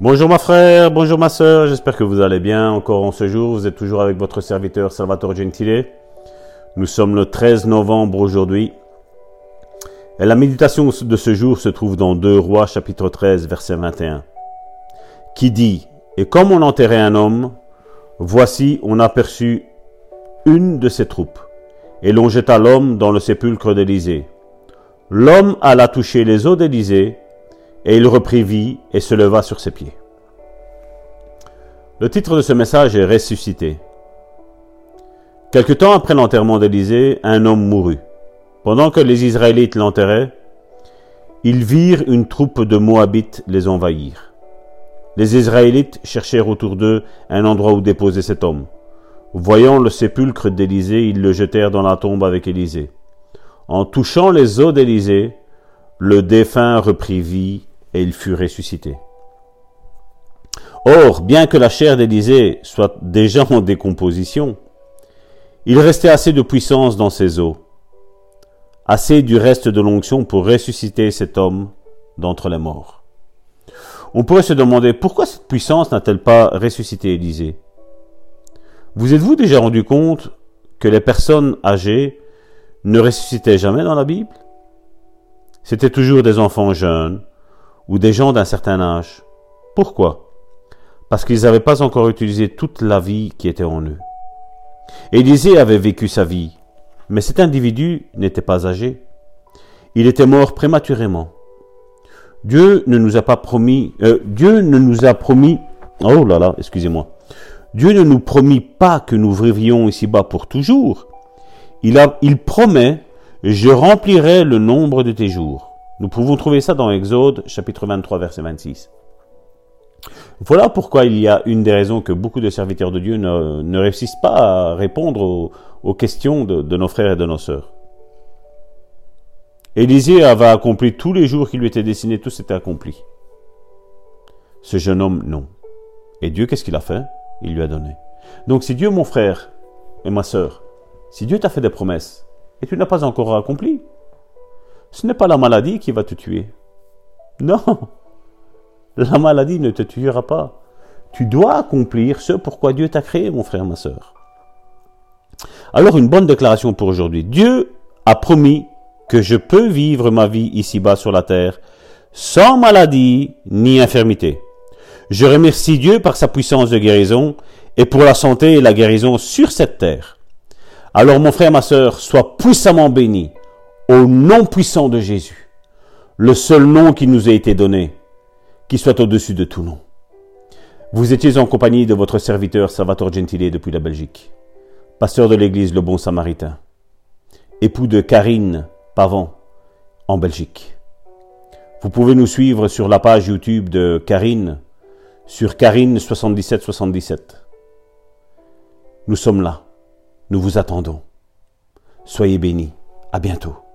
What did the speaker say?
Bonjour ma frère, bonjour ma soeur, j'espère que vous allez bien encore en ce jour. Vous êtes toujours avec votre serviteur Salvatore Gentile. Nous sommes le 13 novembre aujourd'hui. Et la méditation de ce jour se trouve dans 2 Rois chapitre 13 verset 21. Qui dit, Et comme on enterrait un homme, voici on aperçut une de ses troupes, et l'on jeta l'homme dans le sépulcre d'Élysée. L'homme alla toucher les eaux d'Élysée, et il reprit vie et se leva sur ses pieds. Le titre de ce message est Ressuscité. Quelque temps après l'enterrement d'Élysée, un homme mourut. Pendant que les Israélites l'enterraient, ils virent une troupe de Moabites les envahir. Les Israélites cherchèrent autour d'eux un endroit où déposer cet homme. Voyant le sépulcre d'Élysée, ils le jetèrent dans la tombe avec Élysée. En touchant les os d'Élysée, le défunt reprit vie et il fut ressuscité. Or, bien que la chair d'Élysée soit déjà en décomposition, il restait assez de puissance dans ses os, assez du reste de l'onction pour ressusciter cet homme d'entre les morts. On pourrait se demander pourquoi cette puissance n'a-t-elle pas ressuscité Élysée Vous êtes-vous déjà rendu compte que les personnes âgées ne ressuscitaient jamais dans la Bible? C'était toujours des enfants jeunes, ou des gens d'un certain âge. Pourquoi? Parce qu'ils n'avaient pas encore utilisé toute la vie qui était en eux. Élisée avait vécu sa vie, mais cet individu n'était pas âgé. Il était mort prématurément. Dieu ne nous a pas promis, euh, Dieu ne nous a promis, oh là là, excusez-moi. Dieu ne nous promit pas que nous vivions ici-bas pour toujours. Il, a, il promet, je remplirai le nombre de tes jours. Nous pouvons trouver ça dans Exode chapitre 23 verset 26. Voilà pourquoi il y a une des raisons que beaucoup de serviteurs de Dieu ne, réussissent pas à répondre aux, questions de, nos frères et de nos sœurs. Élisée avait accompli tous les jours qui lui étaient destinés, tout s'était accompli. Ce jeune homme, non. Et Dieu, qu'est-ce qu'il a fait? Il lui a donné. Donc si Dieu, mon frère et ma sœur, si Dieu t'a fait des promesses et tu n'as pas encore accompli, ce n'est pas la maladie qui va te tuer. Non, la maladie ne te tuera pas. Tu dois accomplir ce pourquoi Dieu t'a créé, mon frère, ma soeur. Alors une bonne déclaration pour aujourd'hui. Dieu a promis que je peux vivre ma vie ici-bas sur la terre sans maladie ni infirmité. Je remercie Dieu par sa puissance de guérison et pour la santé et la guérison sur cette terre. Alors mon frère, ma soeur, sois puissamment béni au nom puissant de Jésus, le seul nom qui nous a été donné, qui soit au-dessus de tout nom. Vous étiez en compagnie de votre serviteur Salvatore Gentile depuis la Belgique, pasteur de l'église Le Bon Samaritain, époux de Karine Pavant en Belgique. Vous pouvez nous suivre sur la page YouTube de Karine, sur Karine7777. Nous sommes là. Nous vous attendons. Soyez bénis. À bientôt.